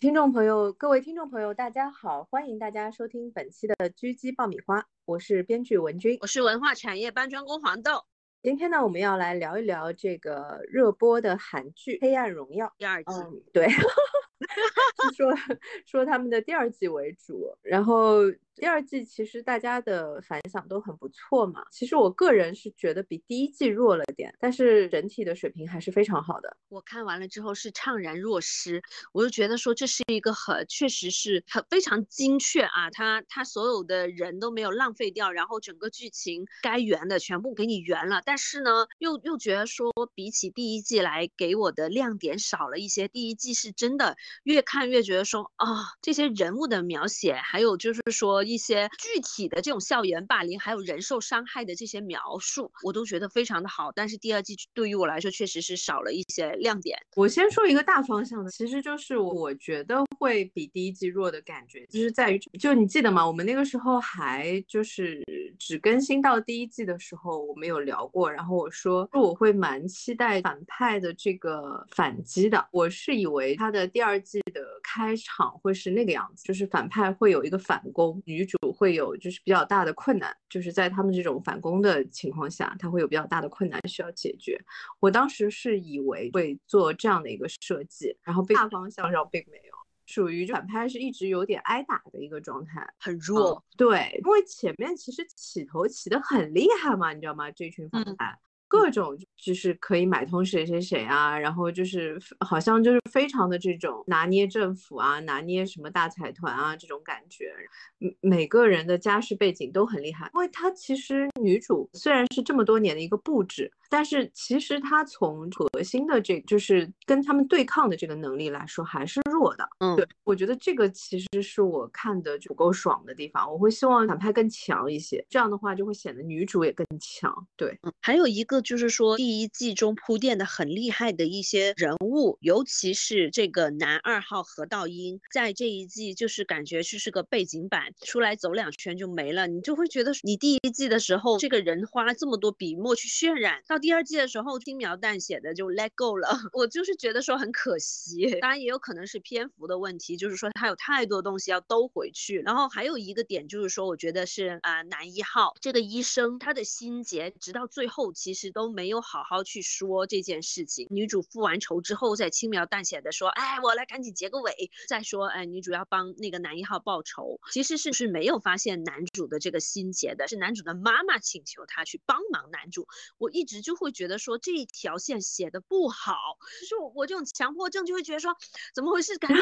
听众朋友，各位听众朋友，大家好，欢迎大家收听本期的《狙击爆米花》，我是编剧文君，我是文化产业搬砖工黄豆。今天呢，我们要来聊一聊这个热播的韩剧《黑暗荣耀》第二季。嗯，对，是说 说他们的第二季为主，然后。第二季其实大家的反响都很不错嘛。其实我个人是觉得比第一季弱了点，但是整体的水平还是非常好的。我看完了之后是怅然若失，我就觉得说这是一个很确实是很非常精确啊，他他所有的人都没有浪费掉，然后整个剧情该圆的全部给你圆了。但是呢，又又觉得说比起第一季来给我的亮点少了一些。第一季是真的越看越觉得说啊，这些人物的描写，还有就是说。一些具体的这种校园霸凌，还有人受伤害的这些描述，我都觉得非常的好。但是第二季对于我来说，确实是少了一些亮点。我先说一个大方向的，其实就是我觉得会比第一季弱的感觉，就是在于，就你记得吗？我们那个时候还就是只更新到第一季的时候，我们有聊过。然后我说，我会蛮期待反派的这个反击的。我是以为他的第二季的开场会是那个样子，就是反派会有一个反攻。女主会有就是比较大的困难，就是在他们这种反攻的情况下，她会有比较大的困难需要解决。我当时是以为会做这样的一个设计，然后大方向上并没有，属于反派是一直有点挨打的一个状态，很弱。对，因为前面其实起头起的很厉害嘛，你知道吗？这群反派。各种就是可以买通谁谁谁啊，然后就是好像就是非常的这种拿捏政府啊，拿捏什么大财团啊这种感觉，每个人的家世背景都很厉害。因为他其实女主虽然是这么多年的一个布置，但是其实她从核心的这就是跟他们对抗的这个能力来说还是弱的。嗯，对，我觉得这个其实是我看的不够爽的地方。我会希望反派更强一些，这样的话就会显得女主也更强。对，嗯，还有一个。就是说，第一季中铺垫的很厉害的一些人物，尤其是这个男二号何道英，在这一季就是感觉就是个背景板，出来走两圈就没了。你就会觉得，你第一季的时候，这个人花了这么多笔墨去渲染，到第二季的时候轻描淡写的就 let go 了。我就是觉得说很可惜，当然也有可能是篇幅的问题，就是说他有太多东西要兜回去。然后还有一个点就是说，我觉得是啊，男一号这个医生他的心结，直到最后其实。都没有好好去说这件事情。女主复完仇之后，再轻描淡写的说：“哎，我来赶紧结个尾。”再说：“哎，女主要帮那个男一号报仇。”其实是是没有发现男主的这个心结的，是男主的妈妈请求他去帮忙男主。我一直就会觉得说这一条线写的不好，就是我我这种强迫症就会觉得说怎么回事？感觉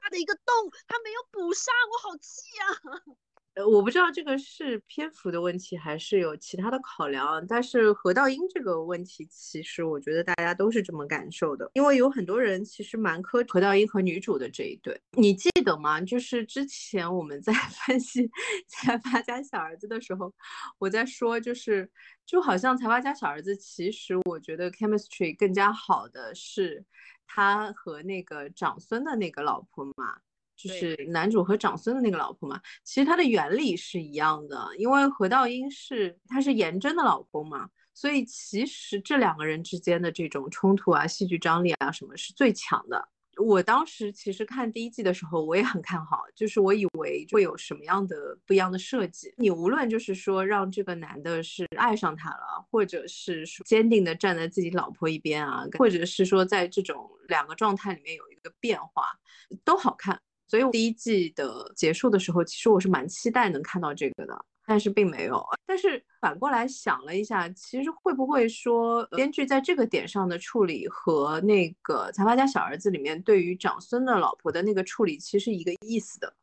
他的一个洞他没有补上，我好气啊！呃，我不知道这个是篇幅的问题，还是有其他的考量。但是何道英这个问题，其实我觉得大家都是这么感受的，因为有很多人其实蛮磕何道英和女主的这一对。你记得吗？就是之前我们在 分析财阀家小儿子的时候，我在说，就是就好像财阀家小儿子，其实我觉得 chemistry 更加好的是他和那个长孙的那个老婆嘛。就是男主和长孙的那个老婆嘛，其实它的原理是一样的，因为何道英是他是颜真的老公嘛，所以其实这两个人之间的这种冲突啊、戏剧张力啊什么是最强的。我当时其实看第一季的时候，我也很看好，就是我以为会有什么样的不一样的设计。你无论就是说让这个男的是爱上他了，或者是坚定的站在自己老婆一边啊，或者是说在这种两个状态里面有一个变化，都好看。所以第一季的结束的时候，其实我是蛮期待能看到这个的，但是并没有。但是反过来想了一下，其实会不会说编剧在这个点上的处理和那个《财阀家小儿子》里面对于长孙的老婆的那个处理其实一个意思的，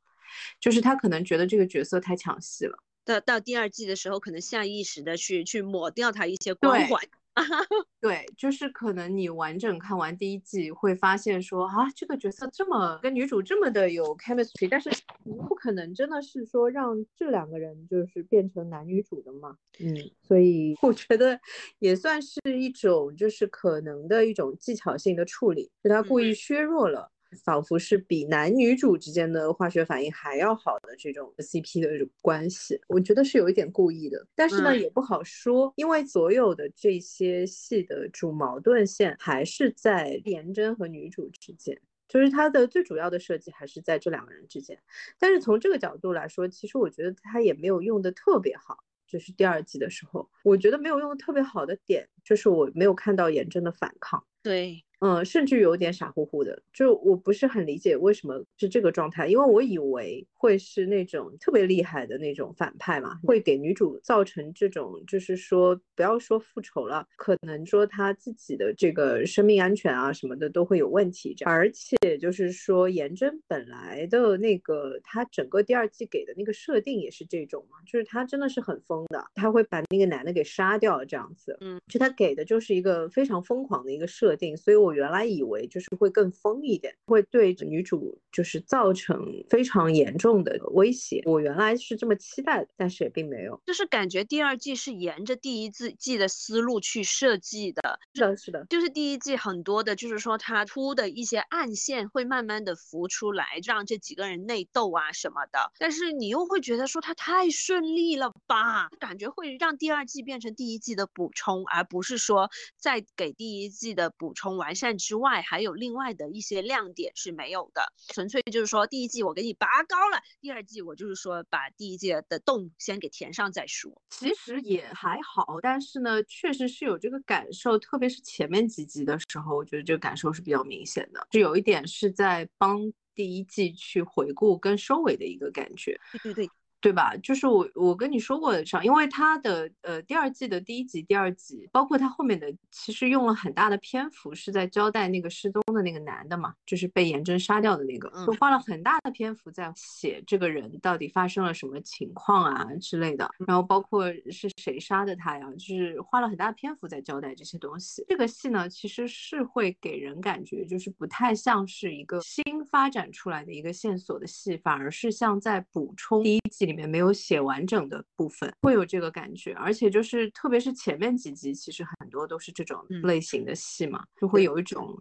就是他可能觉得这个角色太抢戏了。到到第二季的时候，可能下意识的去去抹掉他一些光环。对，就是可能你完整看完第一季，会发现说啊，这个角色这么跟女主这么的有 chemistry，但是你不可能真的是说让这两个人就是变成男女主的嘛。嗯，所以我觉得也算是一种就是可能的一种技巧性的处理，就他故意削弱了。仿佛是比男女主之间的化学反应还要好的这种 CP 的这种关系，我觉得是有一点故意的，但是呢也不好说，因为所有的这些戏的主矛盾线还是在颜真和女主之间。就是它的最主要的设计还是在这两个人之间。但是从这个角度来说，其实我觉得它也没有用的特别好。就是第二季的时候，我觉得没有用的特别好的点，就是我没有看到颜真的反抗。对。嗯，甚至有点傻乎乎的，就我不是很理解为什么是这个状态，因为我以为会是那种特别厉害的那种反派嘛，会给女主造成这种，就是说不要说复仇了，可能说她自己的这个生命安全啊什么的都会有问题。而且就是说颜真本来的那个，她整个第二季给的那个设定也是这种嘛，就是她真的是很疯的，她会把那个男的给杀掉这样子。嗯，就她给的就是一个非常疯狂的一个设定，所以我。原来以为就是会更疯一点，会对女主就是造成非常严重的威胁。我原来是这么期待的，但是也并没有。就是感觉第二季是沿着第一季季的思路去设计的。是的，是的。就是第一季很多的，就是说他出的一些暗线会慢慢的浮出来，让这几个人内斗啊什么的。但是你又会觉得说他太顺利了吧？感觉会让第二季变成第一季的补充，而不是说再给第一季的补充完。善之外，还有另外的一些亮点是没有的，纯粹就是说第一季我给你拔高了，第二季我就是说把第一季的洞先给填上再说。其实也还好，但是呢，确实是有这个感受，特别是前面几集的时候，我觉得这个感受是比较明显的，就有一点是在帮第一季去回顾跟收尾的一个感觉。对对对。对吧？就是我我跟你说过的上，因为他的呃第二季的第一集、第二集，包括他后面的，其实用了很大的篇幅是在交代那个失踪的那个男的嘛，就是被严真杀掉的那个，就花了很大的篇幅在写这个人到底发生了什么情况啊之类的，然后包括是谁杀的他呀，就是花了很大的篇幅在交代这些东西。这个戏呢，其实是会给人感觉就是不太像是一个新发展出来的一个线索的戏，反而是像在补充第一季里。里面没有写完整的部分，会有这个感觉，而且就是特别是前面几集，其实很多都是这种类。型的戏嘛，就会有一种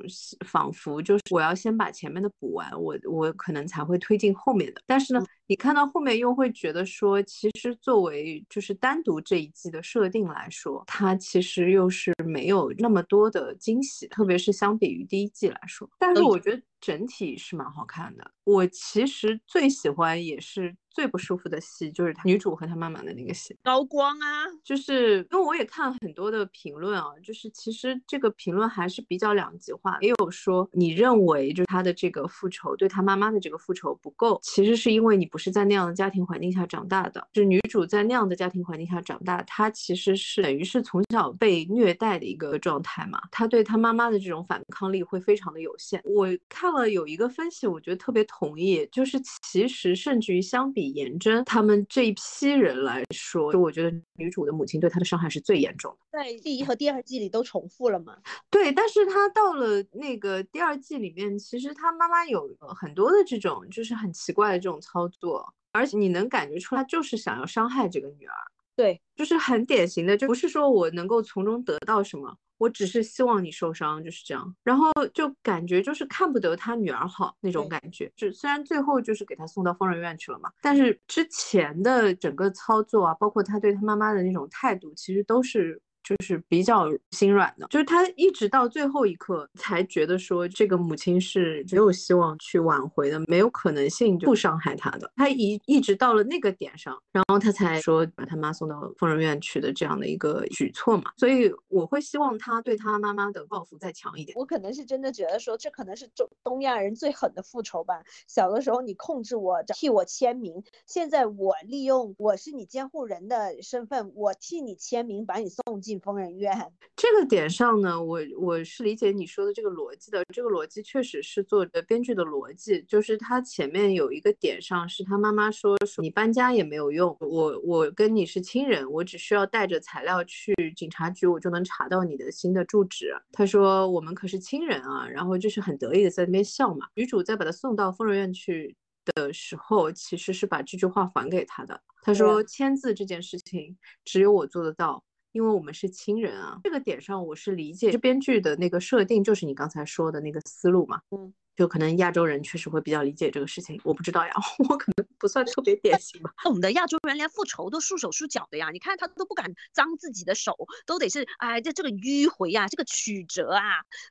仿佛就是我要先把前面的补完，我我可能才会推进后面的。但是呢，你看到后面又会觉得说，其实作为就是单独这一季的设定来说，它其实又是没有那么多的惊喜，特别是相比于第一季来说。但是我觉得整体是蛮好看的。我其实最喜欢也是。最不舒服的戏就是女主和她妈妈的那个戏，高光啊，就是因为我也看了很多的评论啊，就是其实这个评论还是比较两极化，也有说你认为就是她的这个复仇对她妈妈的这个复仇不够，其实是因为你不是在那样的家庭环境下长大的，就是女主在那样的家庭环境下长大，她其实是等于是从小被虐待的一个状态嘛，她对她妈妈的这种反抗力会非常的有限。我看了有一个分析，我觉得特别同意，就是其实甚至于相比。比颜真他们这一批人来说，就我觉得女主的母亲对她的伤害是最严重的，在第一和第二季里都重复了嘛？对，但是她到了那个第二季里面，其实她妈妈有很多的这种就是很奇怪的这种操作，而且你能感觉出来，就是想要伤害这个女儿。对，就是很典型的，就不是说我能够从中得到什么。我只是希望你受伤，就是这样，然后就感觉就是看不得他女儿好那种感觉。就虽然最后就是给他送到疯人院去了嘛，但是之前的整个操作啊，包括他对他妈妈的那种态度，其实都是。就是比较心软的，就是他一直到最后一刻才觉得说这个母亲是没有希望去挽回的，没有可能性不伤害他的。他一一直到了那个点上，然后他才说把他妈送到疯人院去的这样的一个举措嘛。所以我会希望他对他妈妈的报复再强一点。我可能是真的觉得说这可能是中东亚人最狠的复仇吧。小的时候你控制我，替我签名，现在我利用我是你监护人的身份，我替你签名，把你送进。疯人院 这个点上呢，我我是理解你说的这个逻辑的。这个逻辑确实是作者编剧的逻辑，就是他前面有一个点上是他妈妈说说你搬家也没有用，我我跟你是亲人，我只需要带着材料去警察局，我就能查到你的新的住址。他说我们可是亲人啊，然后就是很得意的在那边笑嘛。女主在把他送到疯人院去的时候，其实是把这句话还给他的。他说签字这件事情只有我做得到。因为我们是亲人啊，这个点上我是理解，这编剧的那个设定，就是你刚才说的那个思路嘛，嗯，就可能亚洲人确实会比较理解这个事情，我不知道呀，我可能不算特别典型吧。我们的亚洲人连复仇都束手束脚的呀，你看他都不敢脏自己的手，都得是哎，这这个迂回呀，这个曲折啊，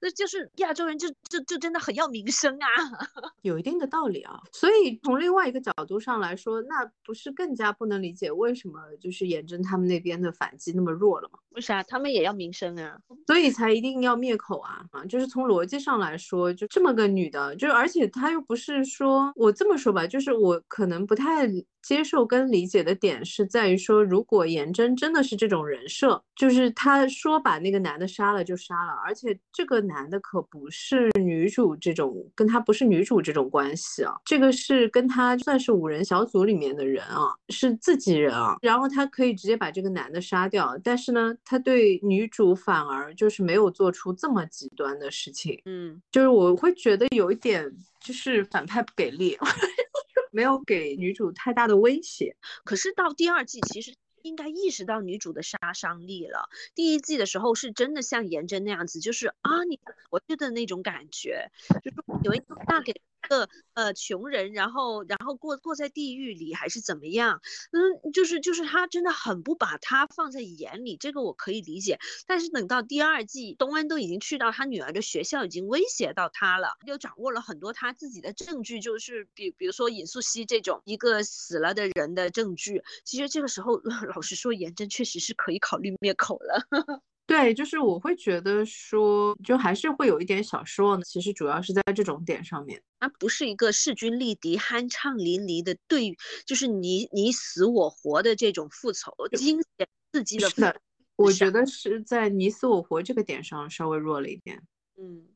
那就是亚洲人就就就真的很要名声啊，有一定的道理啊。所以从另外一个角度上来说，那不是更加不能理解为什么就是颜真他们那边的反击那么弱了吗？为啥他们也要名声啊？所以才一定要灭口啊啊！就是从逻辑上来说，就这么个女的，就而且他又不是说我这么说吧，就是我可能不太。接受跟理解的点是在于说，如果颜真真的是这种人设，就是他说把那个男的杀了就杀了，而且这个男的可不是女主这种，跟他不是女主这种关系啊，这个是跟他算是五人小组里面的人啊，是自己人啊，然后他可以直接把这个男的杀掉，但是呢，他对女主反而就是没有做出这么极端的事情，嗯，就是我会觉得有一点就是反派不给力。没有给女主太大的威胁，可是到第二季，其实应该意识到女主的杀伤力了。第一季的时候是真的像颜真那样子，就是啊，你我觉得那种感觉，就是有一个大给。个呃穷人，然后然后过过在地狱里还是怎么样？嗯，就是就是他真的很不把他放在眼里，这个我可以理解。但是等到第二季，东恩都已经去到他女儿的学校，已经威胁到他了，又掌握了很多他自己的证据，就是比比如说尹素汐这种一个死了的人的证据。其实这个时候，老实说，颜真确实是可以考虑灭口了。对，就是我会觉得说，就还是会有一点小失望的。其实主要是在这种点上面，它不是一个势均力敌、酣畅淋漓的对，就是你你死我活的这种复仇，惊险刺激的。是的，我觉得是在你死我活这个点上稍微弱了一点。嗯。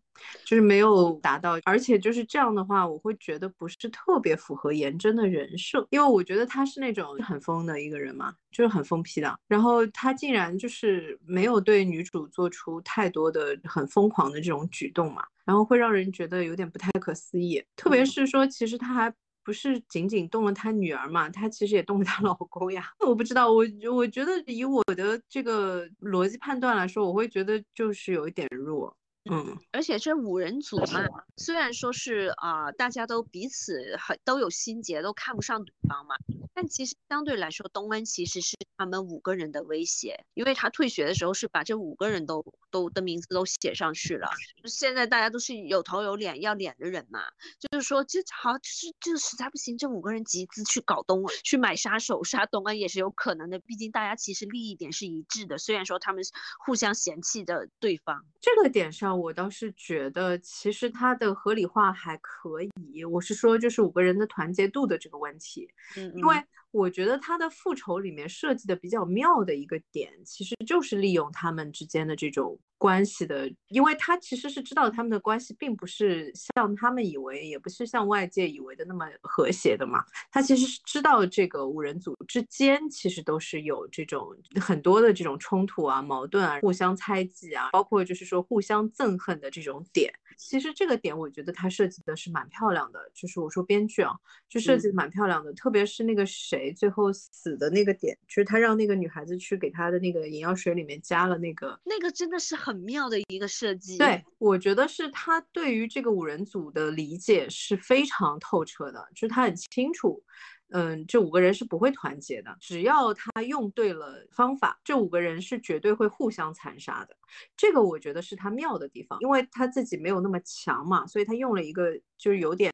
就是没有达到，而且就是这样的话，我会觉得不是特别符合颜真的人设，因为我觉得他是那种很疯的一个人嘛，就是很疯批的。然后他竟然就是没有对女主做出太多的很疯狂的这种举动嘛，然后会让人觉得有点不太可思议。特别是说，其实他还不是仅仅动了他女儿嘛，他其实也动了她老公呀。我不知道，我我觉得以我的这个逻辑判断来说，我会觉得就是有一点弱。嗯，而且这五人组嘛，虽然说是啊，大家都彼此很都有心结，都看不上对方嘛，但其实相对来说，东恩其实是他们五个人的威胁，因为他退学的时候是把这五个人都都的名字都写上去了。现在大家都是有头有脸要脸的人嘛，就是说这好就是就实在不行，这五个人集资去搞东恩，去买杀手杀东恩也是有可能的，毕竟大家其实利益点是一致的，虽然说他们互相嫌弃的对方，这个点上。我倒是觉得，其实它的合理化还可以。我是说，就是五个人的团结度的这个问题，嗯，因为。我觉得他的复仇里面设计的比较妙的一个点，其实就是利用他们之间的这种关系的，因为他其实是知道他们的关系并不是像他们以为，也不是像外界以为的那么和谐的嘛。他其实是知道这个五人组之间其实都是有这种很多的这种冲突啊、矛盾啊、互相猜忌啊，包括就是说互相憎恨的这种点。其实这个点我觉得他设计的是蛮漂亮的，就是我说编剧啊，就设计的蛮漂亮的，特别是那个谁。最后死的那个点，就是他让那个女孩子去给他的那个眼药水里面加了那个，那个真的是很妙的一个设计。对，我觉得是他对于这个五人组的理解是非常透彻的，就是他很清楚，嗯，这五个人是不会团结的，只要他用对了方法，这五个人是绝对会互相残杀的。这个我觉得是他妙的地方，因为他自己没有那么强嘛，所以他用了一个就是有点。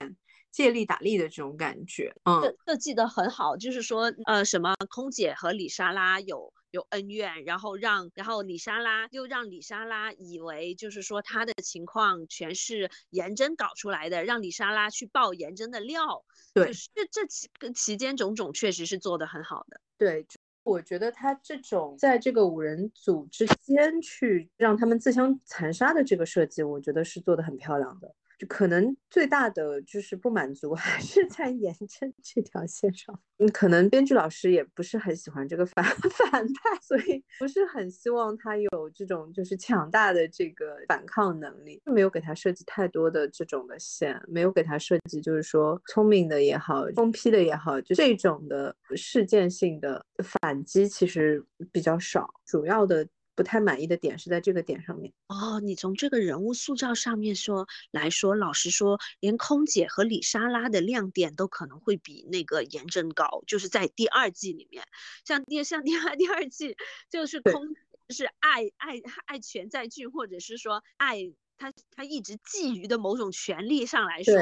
借力打力的这种感觉，嗯，设计的很好，就是说，呃，什么空姐和李莎拉有有恩怨，然后让，然后李莎拉又让李莎拉以为，就是说她的情况全是颜真搞出来的，让李莎拉去爆颜真的料，对，这这期期间种种确实是做的很好的，对，我觉得他这种在这个五人组之间去让他们自相残杀的这个设计，我觉得是做的很漂亮的。可能最大的就是不满足，还是在颜真这条线上。嗯，可能编剧老师也不是很喜欢这个反 反派，所以不是很希望他有这种就是强大的这个反抗能力，没有给他设计太多的这种的线，没有给他设计就是说聪明的也好，疯批的也好，就这种的事件性的反击其实比较少，主要的。不太满意的点是在这个点上面。哦，你从这个人物塑造上面说来说，老实说，连空姐和李莎拉的亮点都可能会比那个颜真高，就是在第二季里面，像第像第二 第二季就是空就是爱爱爱权在俊，或者是说爱他他一直觊觎的某种权利上来说，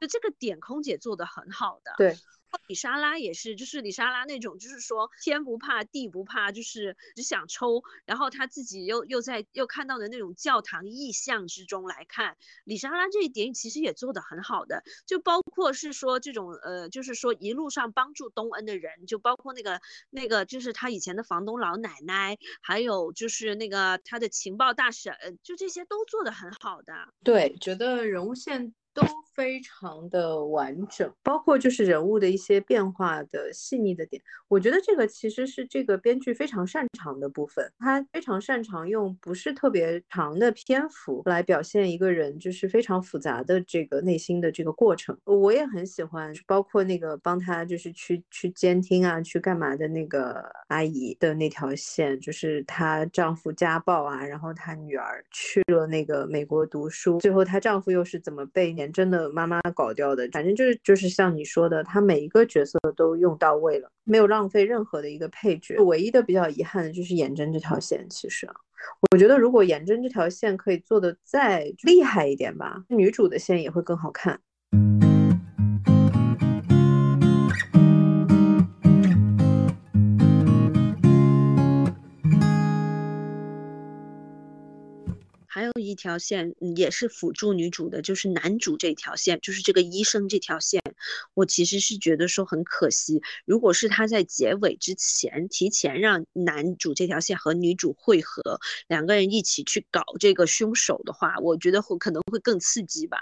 就这个点空姐做的很好的。对。李莎拉也是，就是李莎拉那种，就是说天不怕地不怕，就是只想抽。然后他自己又又在又看到的那种教堂意象之中来看，李莎拉这一点其实也做得很好的。就包括是说这种呃，就是说一路上帮助东恩的人，就包括那个那个就是他以前的房东老奶奶，还有就是那个他的情报大婶，就这些都做得很好的。对，觉得人物线。都非常的完整，包括就是人物的一些变化的细腻的点，我觉得这个其实是这个编剧非常擅长的部分。他非常擅长用不是特别长的篇幅来表现一个人，就是非常复杂的这个内心的这个过程。我也很喜欢，包括那个帮他就是去去监听啊，去干嘛的那个阿姨的那条线，就是她丈夫家暴啊，然后她女儿去了那个美国读书，最后她丈夫又是怎么被年。真的妈妈搞掉的，反正就是就是像你说的，他每一个角色都用到位了，没有浪费任何的一个配角。唯一的比较遗憾的就是颜真这条线，其实我觉得如果颜真这条线可以做的再厉害一点吧，女主的线也会更好看。一条线也是辅助女主的，就是男主这条线，就是这个医生这条线。我其实是觉得说很可惜，如果是他在结尾之前提前让男主这条线和女主汇合，两个人一起去搞这个凶手的话，我觉得会可能会更刺激吧。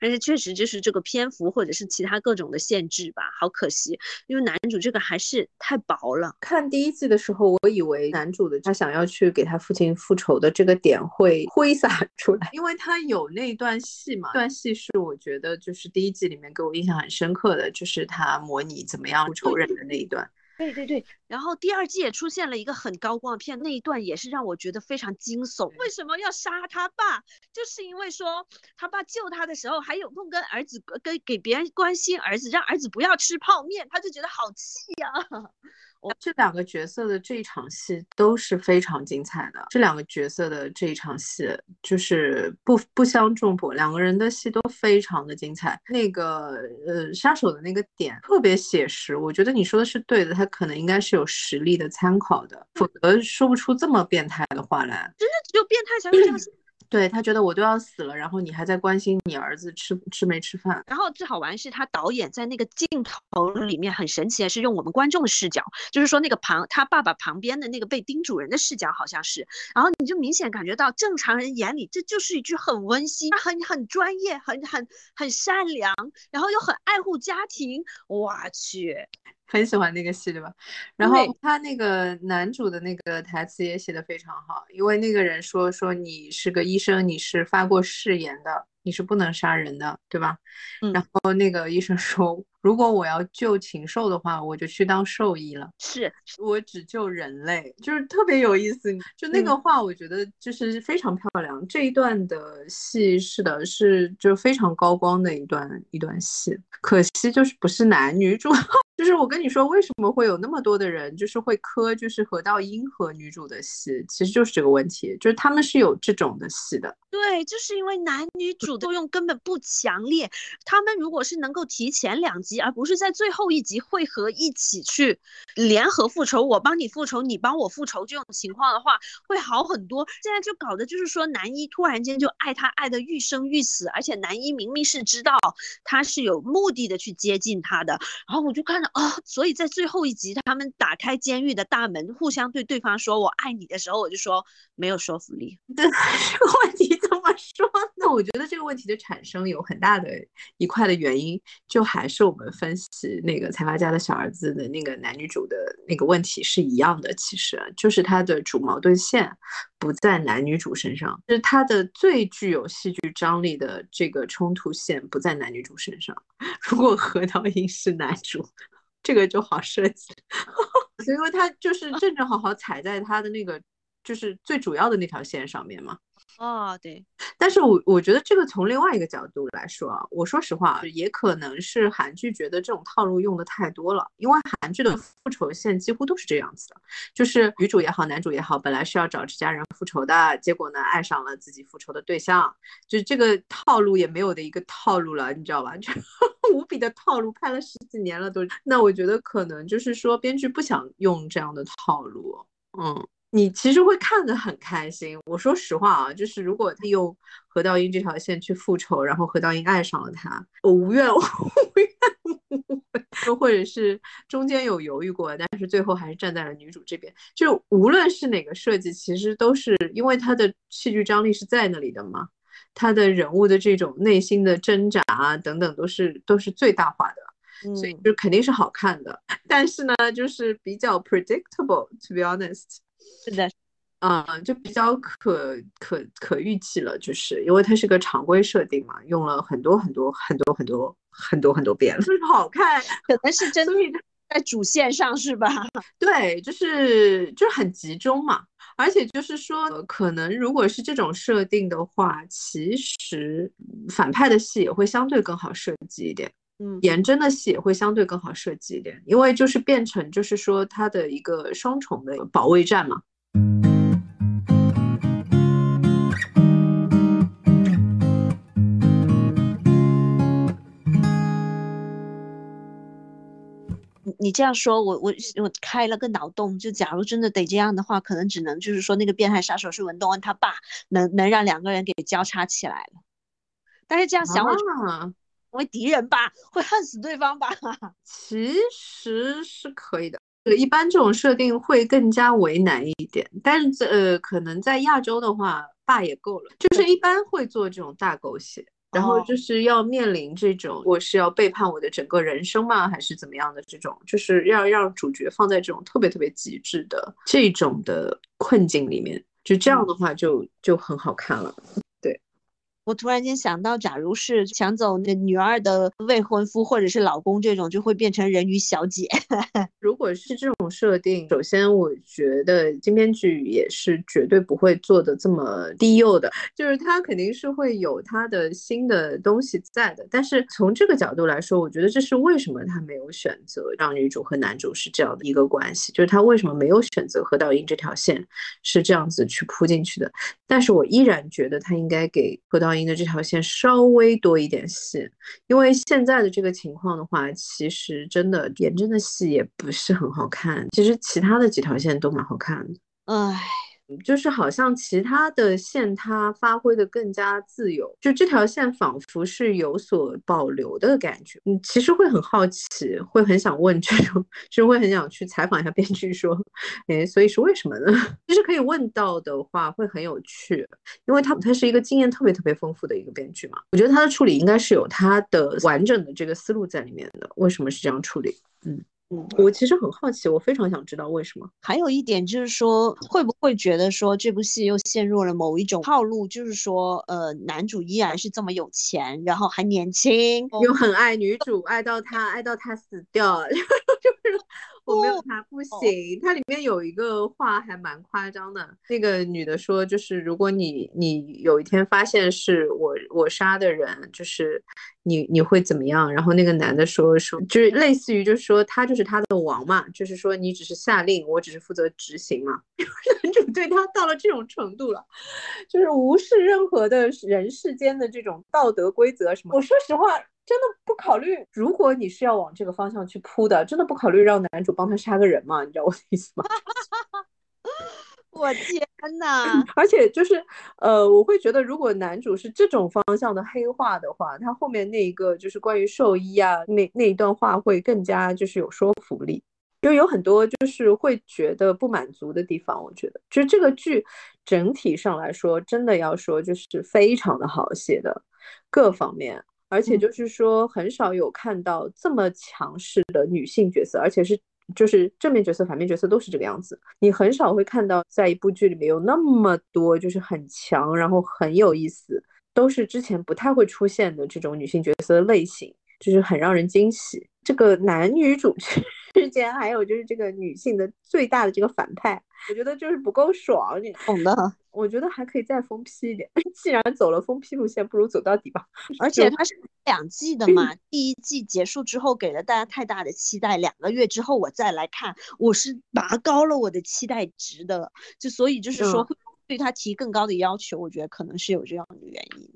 但是确实就是这个篇幅或者是其他各种的限制吧，好可惜，因为男主这个还是太薄了。看第一季的时候，我以为男主的他想要去给他父亲复仇的这个点会挥。洒出来，因为他有那段戏嘛，段戏是我觉得就是第一季里面给我印象很深刻的，就是他模拟怎么样复仇人的那一段。对对对，然后第二季也出现了一个很高光的片，那一段也是让我觉得非常惊悚。为什么要杀他爸？就是因为说他爸救他的时候还有空跟儿子跟给别人关心儿子，让儿子不要吃泡面，他就觉得好气呀。这两个角色的这一场戏都是非常精彩的。这两个角色的这一场戏就是不不相中补，两个人的戏都非常的精彩。那个呃杀手的那个点特别写实，我觉得你说的是对的，他可能应该是有实力的参考的，否则说不出这么变态的话来。真的只有变态才会这样。对他觉得我都要死了，然后你还在关心你儿子吃吃没吃饭。然后最好玩是他导演在那个镜头里面很神奇的是用我们观众的视角，就是说那个旁他爸爸旁边的那个被叮主人的视角好像是，然后你就明显感觉到正常人眼里这就是一句很温馨、很很专业、很很很善良，然后又很爱护家庭。我去。很喜欢那个戏，对吧？然后他那个男主的那个台词也写的非常好，因为那个人说说你是个医生，你是发过誓言的，你是不能杀人的，对吧？然后那个医生说。如果我要救禽兽的话，我就去当兽医了。是我只救人类，就是特别有意思。就那个话，我觉得就是非常漂亮。这一段的戏是的，是就非常高光的一段一段戏。可惜就是不是男女主。就是我跟你说，为什么会有那么多的人就是会磕就是何道英和女主的戏，其实就是这个问题，就是他们是有这种的戏的。对，就是因为男女主作用根本不强烈。他们如果是能够提前两集，而不是在最后一集汇合一起去联合复仇，我帮你复仇，你帮我复仇这种情况的话，会好很多。现在就搞的就是说，男一突然间就爱他爱的欲生欲死，而且男一明明是知道他是有目的的去接近他的，然后我就看到啊，所以在最后一集他们打开监狱的大门，互相对对方说我爱你的时候，我就说没有说服力。对 这个问题。怎么说？那我觉得这个问题的产生有很大的一块的原因，就还是我们分析那个财阀家的小儿子的那个男女主的那个问题是一样的。其实就是他的主矛盾线不在男女主身上，就是他的最具有戏剧张力的这个冲突线不在男女主身上。如果何道英是男主，这个就好设计，所以说他就是正正好好踩在他的那个。就是最主要的那条线上面嘛。哦，对，但是我我觉得这个从另外一个角度来说啊，我说实话，也可能是韩剧觉得这种套路用的太多了，因为韩剧的复仇线几乎都是这样子的，就是女主也好，男主也好，本来是要找这家人复仇的，结果呢爱上了自己复仇的对象，就这个套路也没有的一个套路了，你知道吧？就无比的套路，拍了十几年了都。那我觉得可能就是说编剧不想用这样的套路，嗯。你其实会看得很开心。我说实话啊，就是如果利用何道英这条线去复仇，然后何道英爱上了他，我无怨 无怨无悔，或者是中间有犹豫过，但是最后还是站在了女主这边。就无论是哪个设计，其实都是因为他的戏剧张力是在那里的嘛，他的人物的这种内心的挣扎啊等等，都是都是最大化的，所以就肯定是好看的。但是呢，就是比较 predictable，to be honest。是的，嗯，就比较可可可预计了，就是因为它是个常规设定嘛，用了很多很多很多很多很多很多遍了，就是好看，可能是真的在主线上是吧？对，就是就是很集中嘛，而且就是说，可能如果是这种设定的话，其实反派的戏也会相对更好设计一点。嗯，颜真的戏也会相对更好设计一点，因为就是变成就是说它的一个双重的保卫战嘛。你你这样说，我我我开了个脑洞，就假如真的得这样的话，可能只能就是说那个变态杀手是文东恩他爸，能能让两个人给交叉起来了。但是这样想我。为敌人吧，会恨死对方吧？其实是可以的。呃，一般这种设定会更加为难一点，但是呃，可能在亚洲的话，爸也够了。就是一般会做这种大狗血，然后就是要面临这种我是要背叛我的整个人生吗，还是怎么样的这种，就是要让主角放在这种特别特别极致的这种的困境里面，就这样的话就就很好看了。我突然间想到，假如是抢走那女二的未婚夫或者是老公这种，就会变成人鱼小姐。如果是这种设定，首先我觉得金编剧也是绝对不会做的这么低幼的，就是他肯定是会有他的新的东西在的。但是从这个角度来说，我觉得这是为什么他没有选择让女主和男主是这样的一个关系，就是他为什么没有选择何道英这条线是这样子去铺进去的。但是我依然觉得他应该给何道。英的这条线稍微多一点细，因为现在的这个情况的话，其实真的颜真的细也不是很好看。其实其他的几条线都蛮好看的，唉。就是好像其他的线它发挥的更加自由，就这条线仿佛是有所保留的感觉。嗯，其实会很好奇，会很想问这种，就是会很想去采访一下编剧，说，哎，所以是为什么呢？其实可以问到的话会很有趣，因为他他是一个经验特别特别丰富的一个编剧嘛，我觉得他的处理应该是有他的完整的这个思路在里面的。为什么是这样处理？嗯。嗯，我其实很好奇，我非常想知道为什么。还有一点就是说，会不会觉得说这部戏又陷入了某一种套路？就是说，呃，男主依然是这么有钱，然后还年轻，又很爱女主，爱到他爱到他死掉，就是我没有他不行。它里面有一个话还蛮夸张的，那个女的说，就是如果你你有一天发现是我我杀的人，就是。你你会怎么样？然后那个男的说说，就是类似于就是说他就是他的王嘛，就是说你只是下令，我只是负责执行嘛。男主对他到了这种程度了，就是无视任何的人世间的这种道德规则什么。我说实话，真的不考虑。如果你是要往这个方向去扑的，真的不考虑让男主帮他杀个人吗？你知道我的意思吗？我天呐！而且就是，呃，我会觉得，如果男主是这种方向的黑化的话，他后面那一个就是关于兽医啊，那那一段话会更加就是有说服力，就有很多就是会觉得不满足的地方。我觉得，就是这个剧整体上来说，真的要说就是非常的好写的各方面，而且就是说很少有看到这么强势的女性角色，而且是。就是正面角色、反面角色都是这个样子，你很少会看到在一部剧里面有那么多就是很强，然后很有意思，都是之前不太会出现的这种女性角色的类型，就是很让人惊喜。这个男女主之间，还有就是这个女性的最大的这个反派，我觉得就是不够爽。你懂的，我觉得还可以再疯批一点。既然走了疯批路线，不如走到底吧。而且它是两季的嘛，第一季结束之后给了大家太大的期待，两个月之后我再来看，我是拔高了我的期待值的。就所以就是说，对他提更高的要求，我觉得可能是有这样的原因。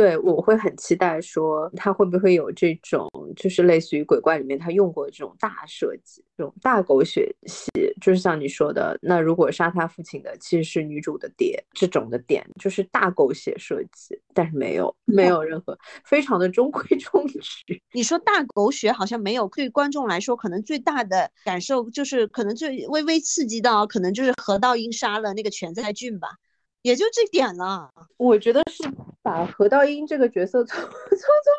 对，我会很期待说他会不会有这种，就是类似于鬼怪里面他用过的这种大设计，这种大狗血戏，就是像你说的，那如果杀他父亲的其实是女主的爹，这种的点就是大狗血设计，但是没有，没有任何，非常的中规中矩。你说大狗血好像没有，对观众来说可能最大的感受就是可能最微微刺激到，可能就是河道英杀了那个全在俊吧。也就这点了，我觉得是把何道英这个角色匆匆匆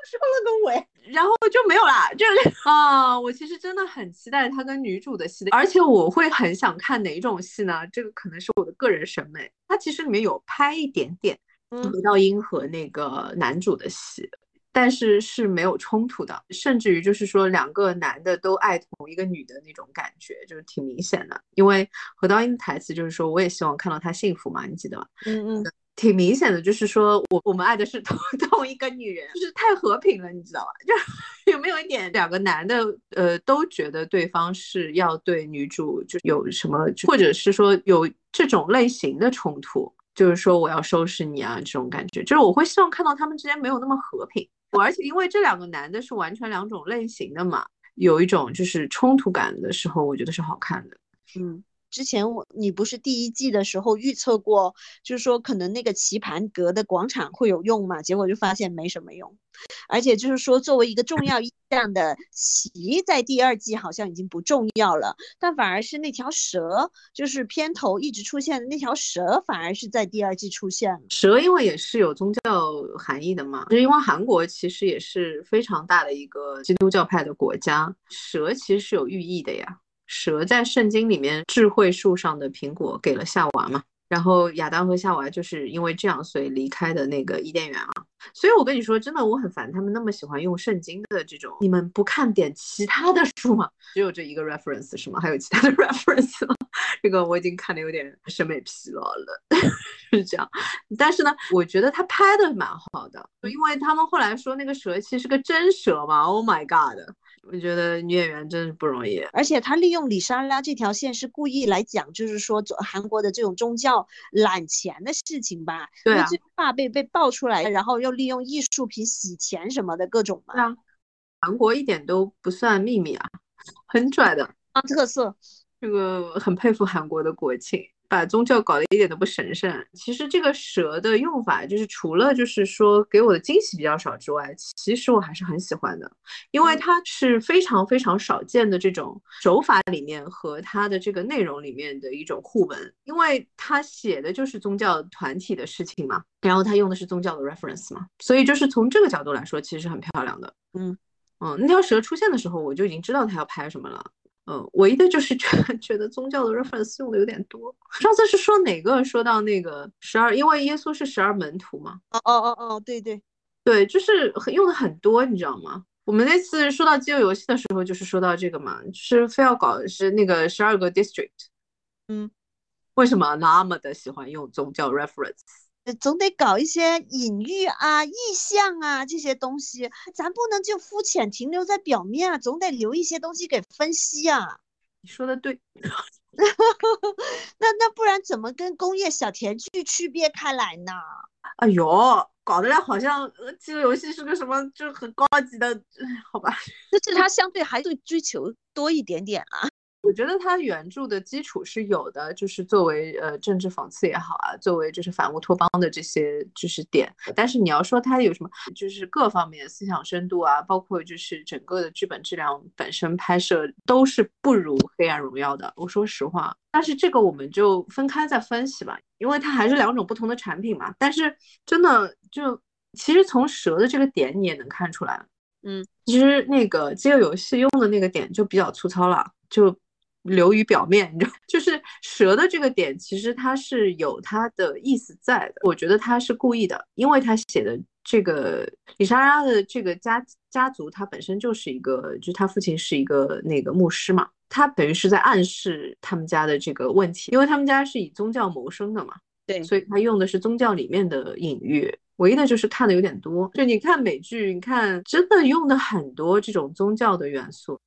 收了个尾，然后就没有啦。就是啊，我其实真的很期待他跟女主的戏的，而且我会很想看哪种戏呢？这个可能是我的个人审美。他其实里面有拍一点点何道英和那个男主的戏。但是是没有冲突的，甚至于就是说两个男的都爱同一个女的那种感觉，就是挺明显的。因为何道英的台词就是说，我也希望看到她幸福嘛，你记得吗？嗯嗯，挺明显的，就是说我我们爱的是同 同一个女人，就是太和平了，你知道吧？就有没有一点两个男的呃都觉得对方是要对女主就有什么，或者是说有这种类型的冲突，就是说我要收拾你啊这种感觉，就是我会希望看到他们之间没有那么和平。而且因为这两个男的是完全两种类型的嘛，有一种就是冲突感的时候，我觉得是好看的。嗯。之前我你不是第一季的时候预测过，就是说可能那个棋盘格的广场会有用嘛？结果就发现没什么用，而且就是说作为一个重要意象的棋，在第二季好像已经不重要了，但反而是那条蛇，就是片头一直出现的那条蛇，反而是在第二季出现了。蛇因为也是有宗教含义的嘛，就因为韩国其实也是非常大的一个基督教派的国家，蛇其实是有寓意的呀。蛇在圣经里面，智慧树上的苹果给了夏娃嘛，然后亚当和夏娃就是因为这样，所以离开的那个伊甸园啊。所以我跟你说，真的我很烦他们那么喜欢用圣经的这种，你们不看点其他的书吗？只有这一个 reference 是吗？还有其他的 reference 吗？这个我已经看的有点审美疲劳了，是这样。但是呢，我觉得他拍的蛮好的，因为他们后来说那个蛇其实是个真蛇嘛。Oh my god！我觉得女演员真是不容易，而且她利用李莎拉这条线是故意来讲，就是说韩国的这种宗教揽钱的事情吧。对啊，怕被被爆出来，然后又利用艺术品洗钱什么的各种嘛。对啊，韩国一点都不算秘密啊，很拽的啊，特色。这个很佩服韩国的国庆。把宗教搞得一点都不神圣。其实这个蛇的用法，就是除了就是说给我的惊喜比较少之外，其实我还是很喜欢的，因为它是非常非常少见的这种手法里面和它的这个内容里面的一种互文，因为它写的就是宗教团体的事情嘛，然后它用的是宗教的 reference 嘛，所以就是从这个角度来说，其实是很漂亮的。嗯嗯，那条蛇出现的时候，我就已经知道它要拍什么了。嗯，唯一的就是觉得 觉得宗教的 reference 用的有点多。上次是说哪个说到那个十二，因为耶稣是十二门徒嘛。哦哦哦哦，对对对，就是很用的很多，你知道吗？我们那次说到饥饿游戏的时候，就是说到这个嘛，就是非要搞的是那个十二个 district。嗯，为什么那么的喜欢用宗教 reference？总得搞一些隐喻啊、意象啊这些东西，咱不能就肤浅停留在表面啊，总得留一些东西给分析啊。你说的对，那那不然怎么跟工业小甜剧区别开来呢？哎呦，搞得来好像这个游戏是个什么，就很高级的，好吧？但是它相对还对追求多一点点啊。我觉得它原著的基础是有的，就是作为呃政治讽刺也好啊，作为就是反乌托邦的这些就是点。但是你要说它有什么，就是各方面思想深度啊，包括就是整个的剧本质量本身拍摄都是不如《黑暗荣耀》的。我说实话，但是这个我们就分开再分析吧，因为它还是两种不同的产品嘛。但是真的就其实从蛇的这个点你也能看出来，嗯，其实那个饥饿游戏用的那个点就比较粗糙了，就。流于表面，你知道，就是蛇的这个点，其实它是有它的意思在的。我觉得他是故意的，因为他写的这个李莎拉的这个家家族，他本身就是一个，就他父亲是一个那个牧师嘛，他等于是在暗示他们家的这个问题，因为他们家是以宗教谋生的嘛，对，所以他用的是宗教里面的隐喻。唯一的就是看的有点多，就你看美剧，你看真的用的很多这种宗教的元素。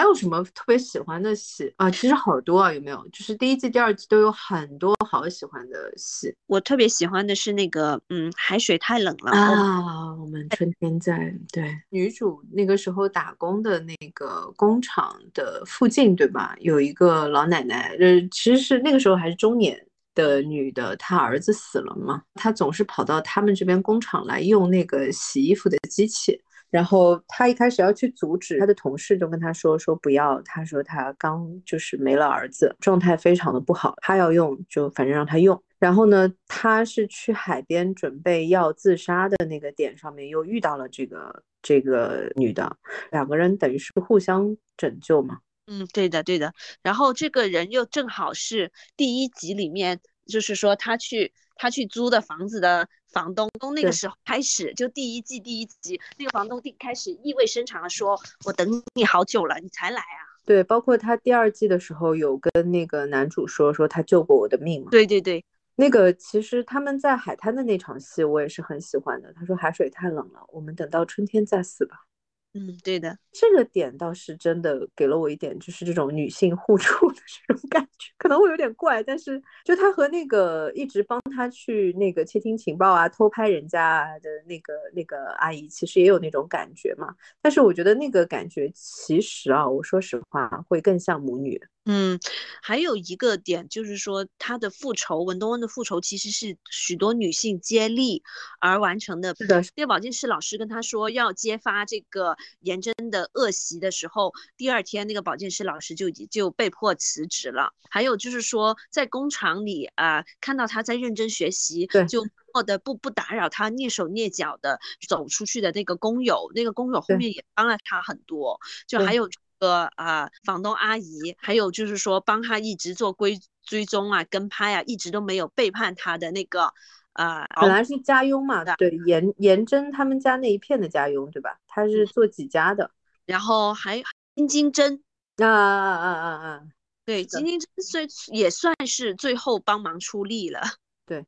还有什么特别喜欢的戏啊？其实好多啊，有没有？就是第一季、第二季都有很多好喜欢的戏。我特别喜欢的是那个，嗯，海水太冷了啊。我们春天在对女主那个时候打工的那个工厂的附近，对吧？有一个老奶奶，呃，其实是那个时候还是中年的女的，她儿子死了嘛，她总是跑到他们这边工厂来用那个洗衣服的机器。然后他一开始要去阻止，他的同事就跟他说说不要，他说他刚就是没了儿子，状态非常的不好，他要用就反正让他用。然后呢，他是去海边准备要自杀的那个点上面又遇到了这个这个女的，两个人等于是互相拯救嘛。嗯，对的对的。然后这个人又正好是第一集里面，就是说他去他去租的房子的。房东从那个时候开始，就第一季第一集，那个房东第开始意味深长的说：“我等你好久了，你才来啊。”对，包括他第二季的时候有跟那个男主说说他救过我的命嘛。对对对，那个其实他们在海滩的那场戏我也是很喜欢的。他说海水太冷了，我们等到春天再死吧。嗯，对的，这个点倒是真的给了我一点，就是这种女性互助的这种感觉，可能会有点怪，但是就他和那个一直帮他去那个窃听情报啊、偷拍人家的那个那个阿姨，其实也有那种感觉嘛。但是我觉得那个感觉其实啊，我说实话会更像母女。嗯，还有一个点就是说，他的复仇，文东恩的复仇其实是许多女性接力而完成的。是的，叶宝健室老师跟他说要揭发这个颜真的恶习的时候，第二天那个保健师老师就已经就被迫辞职了。还有就是说，在工厂里啊，看到他在认真学习，就默的不不打扰他，蹑手蹑脚的走出去的那个工友，那个工友后面也帮了他很多。就还有。个啊，房东阿姨，还有就是说帮他一直做追追踪啊、跟拍啊，一直都没有背叛他的那个啊，本来是家佣嘛，对，颜颜真他们家那一片的家佣，对吧？他是做几家的，然后还金金针啊啊啊啊啊，对，金金针虽也算是最后帮忙出力了，对，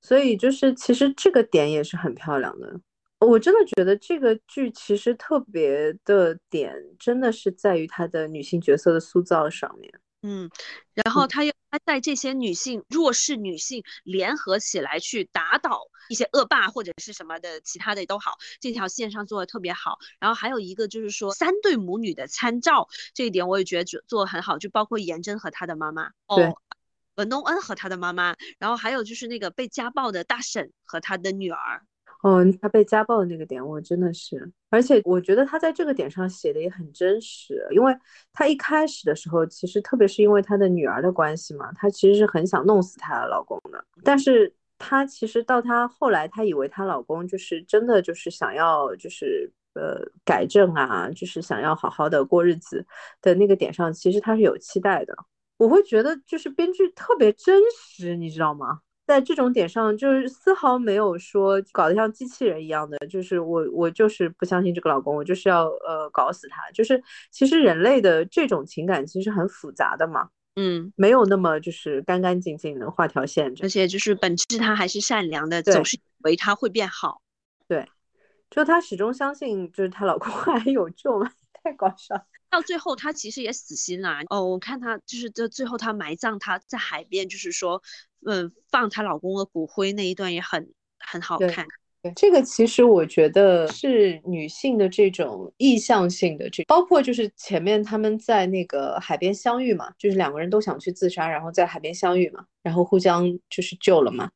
所以就是其实这个点也是很漂亮的。我真的觉得这个剧其实特别的点，真的是在于它的女性角色的塑造上面。嗯，然后他又他在这些女性弱势女性联合起来去打倒一些恶霸或者是什么的其他的都好，这条线上做的特别好。然后还有一个就是说三对母女的参照，这一点我也觉得做做的很好，就包括颜真和她的妈妈，对，文东恩和他的妈妈，然后还有就是那个被家暴的大婶和她的女儿。哦，他被家暴的那个点，我真的是，而且我觉得他在这个点上写的也很真实，因为他一开始的时候，其实特别是因为他的女儿的关系嘛，他其实是很想弄死她老公的，但是她其实到她后来，她以为她老公就是真的就是想要就是呃改正啊，就是想要好好的过日子的那个点上，其实他是有期待的，我会觉得就是编剧特别真实，你知道吗？在这种点上，就是丝毫没有说搞得像机器人一样的，就是我我就是不相信这个老公，我就是要呃搞死他。就是其实人类的这种情感其实很复杂的嘛，嗯，没有那么就是干干净净的画条线，而且就是本质他还是善良的，总是以为他会变好。对，就她始终相信就是她老公还有救嘛，太搞笑。到最后，她其实也死心了。哦，我看她就是这最后她埋葬她在海边，就是说，嗯，放她老公的骨灰那一段也很很好看。对，这个其实我觉得是女性的这种意向性的这，包括就是前面他们在那个海边相遇嘛，就是两个人都想去自杀，然后在海边相遇嘛，然后互相就是救了嘛，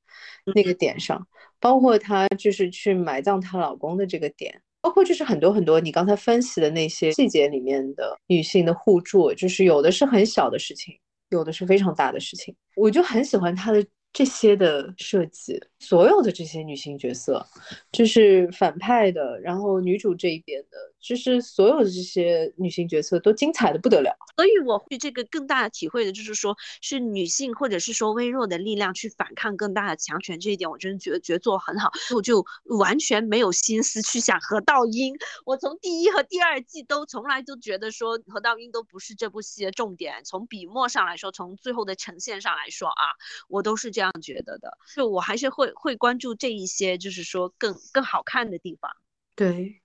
那个点上，包括她就是去埋葬她老公的这个点。包括就是很多很多你刚才分析的那些细节里面的女性的互助，就是有的是很小的事情，有的是非常大的事情。我就很喜欢她的这些的设计，所有的这些女性角色，就是反派的，然后女主这一边的，就是所有的这些女性角色都精彩的不得了。所以我对这个更大的体会的就是说，是女性或者是说微弱的力量去反抗更大的强权这一点，我真的觉得觉得做很好。我就完全没有心思去想何道英，我从第一和第二季都从来都觉得说何道英都不是这部戏的重点。从笔墨上来说，从最后的呈现上来说啊，我都是这样觉得的。就我还是会会关注这一些，就是说更更好看的地方。对。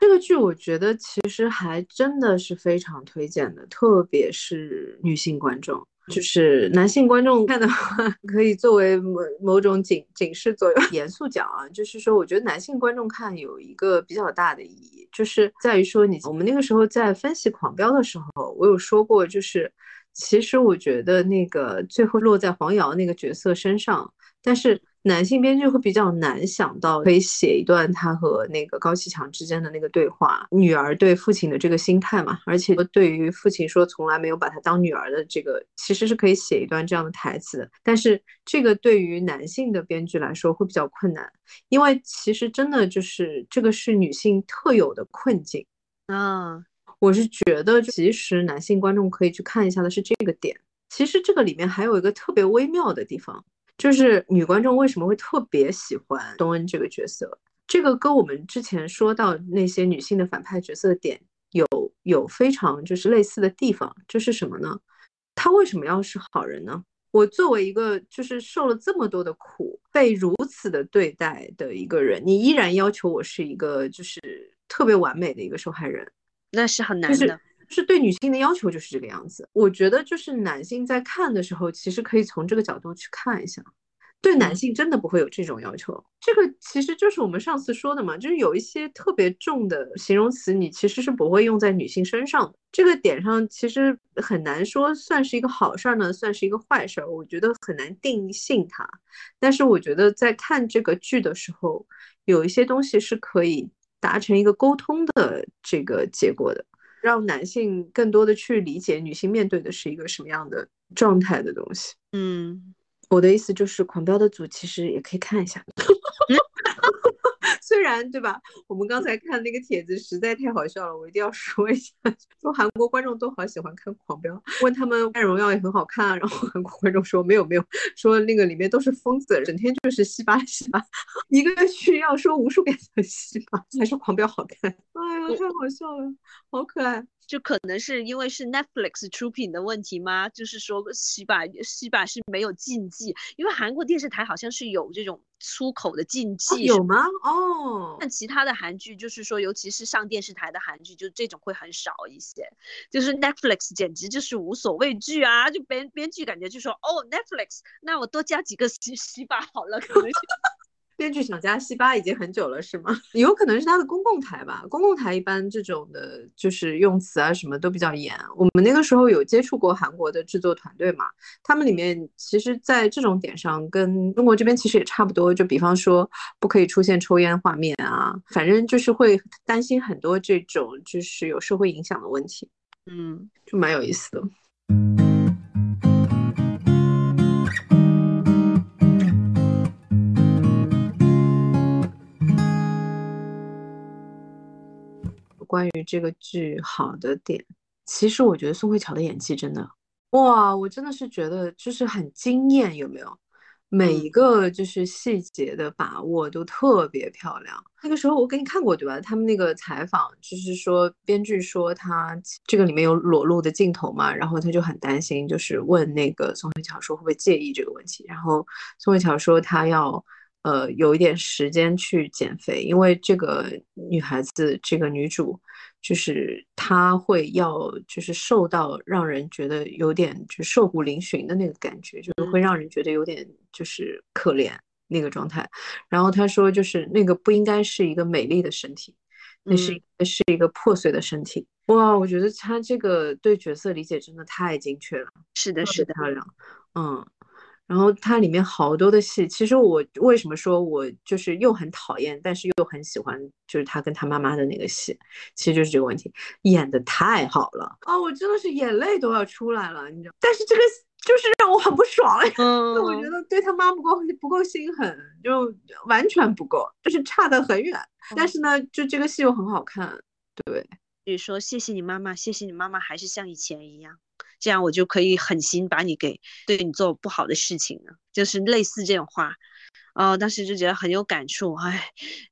这个剧我觉得其实还真的是非常推荐的，特别是女性观众，就是男性观众看的话，可以作为某某种警警示作用。严肃讲啊，就是说，我觉得男性观众看有一个比较大的意义，就是在于说，你我们那个时候在分析《狂飙》的时候，我有说过，就是其实我觉得那个最后落在黄瑶那个角色身上，但是。男性编剧会比较难想到可以写一段他和那个高启强之间的那个对话，女儿对父亲的这个心态嘛，而且对于父亲说从来没有把他当女儿的这个，其实是可以写一段这样的台词的。但是这个对于男性的编剧来说会比较困难，因为其实真的就是这个是女性特有的困境啊。我是觉得其实男性观众可以去看一下的是这个点。其实这个里面还有一个特别微妙的地方。就是女观众为什么会特别喜欢东恩这个角色？这个跟我们之前说到那些女性的反派角色的点有有非常就是类似的地方，就是什么呢？她为什么要是好人呢？我作为一个就是受了这么多的苦，被如此的对待的一个人，你依然要求我是一个就是特别完美的一个受害人，那是很难的。是对女性的要求就是这个样子，我觉得就是男性在看的时候，其实可以从这个角度去看一下，对男性真的不会有这种要求。这个其实就是我们上次说的嘛，就是有一些特别重的形容词，你其实是不会用在女性身上的。这个点上其实很难说算是一个好事儿呢，算是一个坏事儿，我觉得很难定性它。但是我觉得在看这个剧的时候，有一些东西是可以达成一个沟通的这个结果的。让男性更多的去理解女性面对的是一个什么样的状态的东西。嗯，我的意思就是，狂飙的组其实也可以看一下。虽然对吧？我们刚才看那个帖子实在太好笑了，我一定要说一下，说韩国观众都好喜欢看《狂飙》，问他们《爱荣耀》也很好看，啊然后韩国观众说没有没有，说那个里面都是疯子，整天就是西巴西巴，一个剧要说无数遍的西巴，还是《狂飙》好看。哎呀，太好笑了，好可爱。就可能是因为是 Netflix 出品的问题吗？就是说西巴西巴是没有禁忌，因为韩国电视台好像是有这种粗口的禁忌，有吗？哦，但其他的韩剧就是说，尤其是上电视台的韩剧，就这种会很少一些。就是 Netflix 简直就是无所畏惧啊！就编编剧感觉就说，哦，Netflix，那我多加几个西西巴好了，可能。编剧想加西巴已经很久了，是吗？有可能是他的公共台吧。公共台一般这种的，就是用词啊什么都比较严。我们那个时候有接触过韩国的制作团队嘛，他们里面其实在这种点上跟中国这边其实也差不多。就比方说不可以出现抽烟画面啊，反正就是会担心很多这种就是有社会影响的问题。嗯，就蛮有意思的。关于这个剧好的点，其实我觉得宋慧乔的演技真的哇，我真的是觉得就是很惊艳，有没有？每一个就是细节的把握都特别漂亮。那个时候我给你看过对吧？他们那个采访就是说，编剧说他这个里面有裸露的镜头嘛，然后他就很担心，就是问那个宋慧乔说会不会介意这个问题，然后宋慧乔说她要。呃，有一点时间去减肥，因为这个女孩子，这个女主，就是她会要，就是瘦到让人觉得有点就瘦骨嶙峋的那个感觉，就是会让人觉得有点就是可怜那个状态。然后她说，就是那个不应该是一个美丽的身体，那是是一个破碎的身体。哇，我觉得她这个对角色理解真的太精确了，是的，是的，漂亮，嗯。然后它里面好多的戏，其实我为什么说我就是又很讨厌，但是又很喜欢，就是他跟他妈妈的那个戏，其实就是这个问题，演的太好了啊！我真的是眼泪都要出来了，你知道？但是这个就是让我很不爽，嗯，我觉得对他妈不够不够心狠，就完全不够，就是差得很远。但是呢，就这个戏又很好看。对，比如说谢谢你妈妈，谢谢你妈妈，还是像以前一样，这样我就可以狠心把你给对你做不好的事情了，就是类似这种话。哦，当时就觉得很有感触，哎，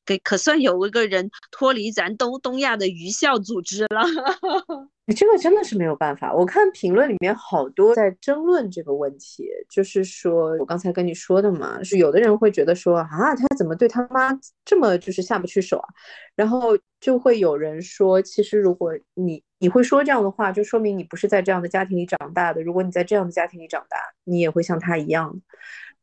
给可算有一个人脱离咱东东亚的愚孝组织了。这个真的是没有办法。我看评论里面好多在争论这个问题，就是说我刚才跟你说的嘛，是有的人会觉得说啊，他怎么对他妈这么就是下不去手啊？然后就会有人说，其实如果你你会说这样的话，就说明你不是在这样的家庭里长大的。如果你在这样的家庭里长大，你也会像他一样。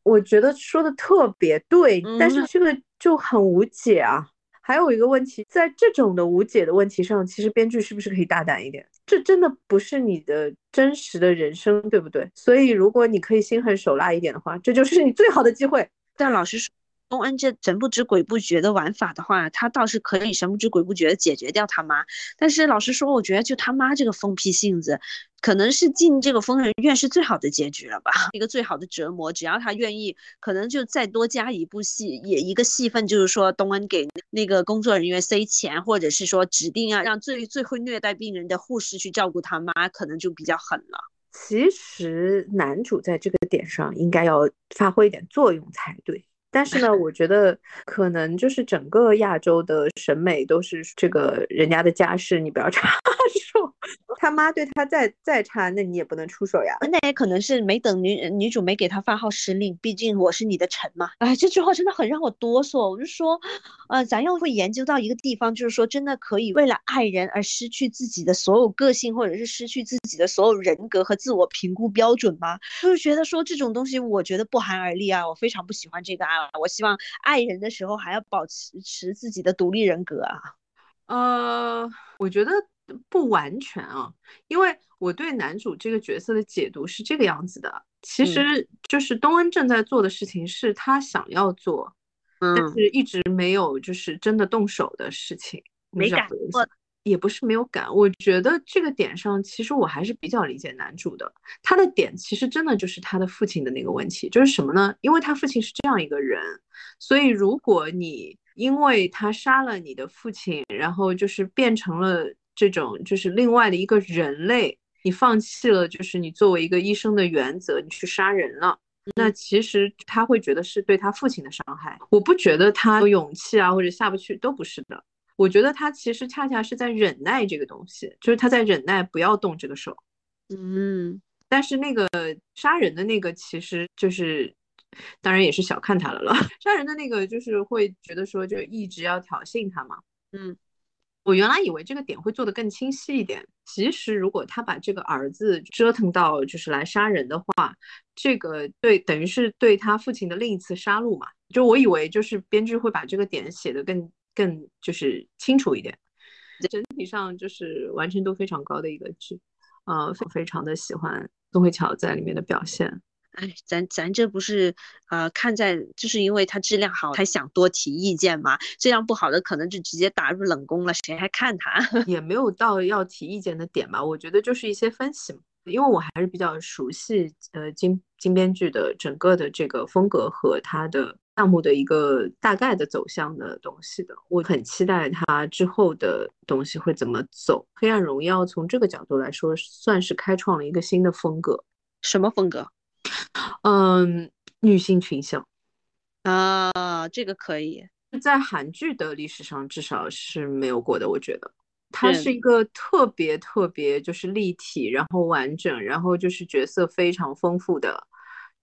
我觉得说的特别对，但是这个就很无解啊。还有一个问题，在这种的无解的问题上，其实编剧是不是可以大胆一点？这真的不是你的真实的人生，对不对？所以如果你可以心狠手辣一点的话，这就是你最好的机会。但老实说。东恩这神不知鬼不觉的玩法的话，他倒是可以神不知鬼不觉的解决掉他妈。但是老实说，我觉得就他妈这个疯批性子，可能是进这个疯人院是最好的结局了吧？一个最好的折磨，只要他愿意，可能就再多加一部戏，也一个戏份，就是说东恩给那个工作人员塞钱，或者是说指定要让最最会虐待病人的护士去照顾他妈，可能就比较狠了。其实男主在这个点上应该要发挥一点作用才对。但是呢，我觉得可能就是整个亚洲的审美都是这个人家的家世，你不要插手。他妈对他再再差，那你也不能出手呀。那也可能是没等女女主没给他发号施令，毕竟我是你的臣嘛。哎，这句话真的很让我哆嗦。我就说，呃，咱要会研究到一个地方，就是说真的可以为了爱人而失去自己的所有个性，或者是失去自己的所有人格和自我评估标准吗？就是觉得说这种东西，我觉得不寒而栗啊。我非常不喜欢这个啊。我希望爱人的时候还要保持持自己的独立人格啊。呃，我觉得不完全啊，因为我对男主这个角色的解读是这个样子的。其实就是东恩正在做的事情是他想要做，但是一直没有就是真的动手的事情，没敢做。也不是没有感，我觉得这个点上，其实我还是比较理解男主的。他的点其实真的就是他的父亲的那个问题，就是什么呢？因为他父亲是这样一个人，所以如果你因为他杀了你的父亲，然后就是变成了这种就是另外的一个人类，你放弃了就是你作为一个医生的原则，你去杀人了，那其实他会觉得是对他父亲的伤害。我不觉得他有勇气啊，或者下不去，都不是的。我觉得他其实恰恰是在忍耐这个东西，就是他在忍耐不要动这个手，嗯，但是那个杀人的那个其实就是，当然也是小看他了了。杀人的那个就是会觉得说就一直要挑衅他嘛，嗯，我原来以为这个点会做得更清晰一点，其实如果他把这个儿子折腾到就是来杀人的话，这个对等于是对他父亲的另一次杀戮嘛，就我以为就是编剧会把这个点写得更。更就是清楚一点，整体上就是完成度非常高的一个剧，呃，非常的喜欢宋慧乔在里面的表现。哎，咱咱这不是呃看在就是因为它质量好才想多提意见嘛，质量不好的可能就直接打入冷宫了，谁还看它？也没有到要提意见的点吧，我觉得就是一些分析嘛，因为我还是比较熟悉呃金金编剧的整个的这个风格和他的。项目的一个大概的走向的东西的，我很期待它之后的东西会怎么走。黑暗荣耀从这个角度来说，算是开创了一个新的风格。什么风格？嗯，女性群像啊，这个可以在韩剧的历史上至少是没有过的。我觉得它是一个特别特别就是立体，然后完整，然后就是角色非常丰富的。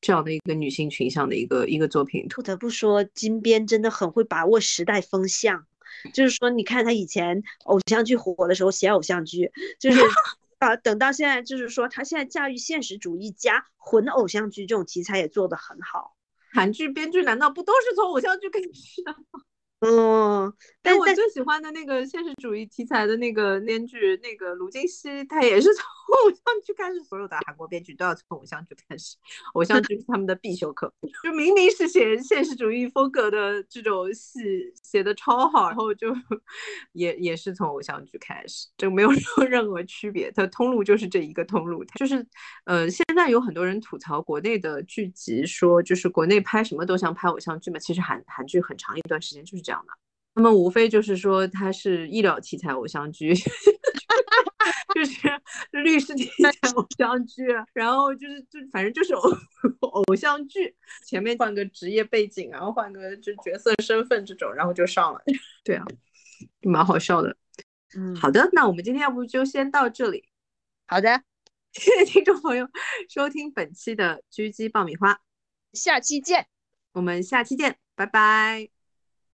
这样的一个女性群像的一个一个作品，不得不说金边真的很会把握时代风向。就是说，你看他以前偶像剧火的时候写偶像剧，就是 啊，等到现在，就是说他现在驾驭现实主义加混偶像剧这种题材也做得很好。韩剧编剧难道不都是从偶像剧开始的吗？嗯，但我最喜欢的那个现实主义题材的那个编剧，那个卢金熙，他也是从偶像剧开始。所有的韩国编剧都要从偶像剧开始，偶像剧是他们的必修课。就明明是写现实主义风格的这种戏，写的超好，然后就也也是从偶像剧开始，就没有说 任何区别。它通路就是这一个通路，就是呃，现在有很多人吐槽国内的剧集，说就是国内拍什么都像拍偶像剧嘛。其实韩韩剧很长一段时间就是这样。的，他们无非就是说它是医疗题材偶像剧，就是 律师题材偶像剧，然后就是就反正就是偶 偶像剧，前面换个职业背景，然后换个就角色身份这种，然后就上了。对啊，就蛮好笑的。嗯，好的，那我们今天要不就先到这里。好的，谢谢听众朋友收听本期的狙击爆米花，下期见。我们下期见，拜拜。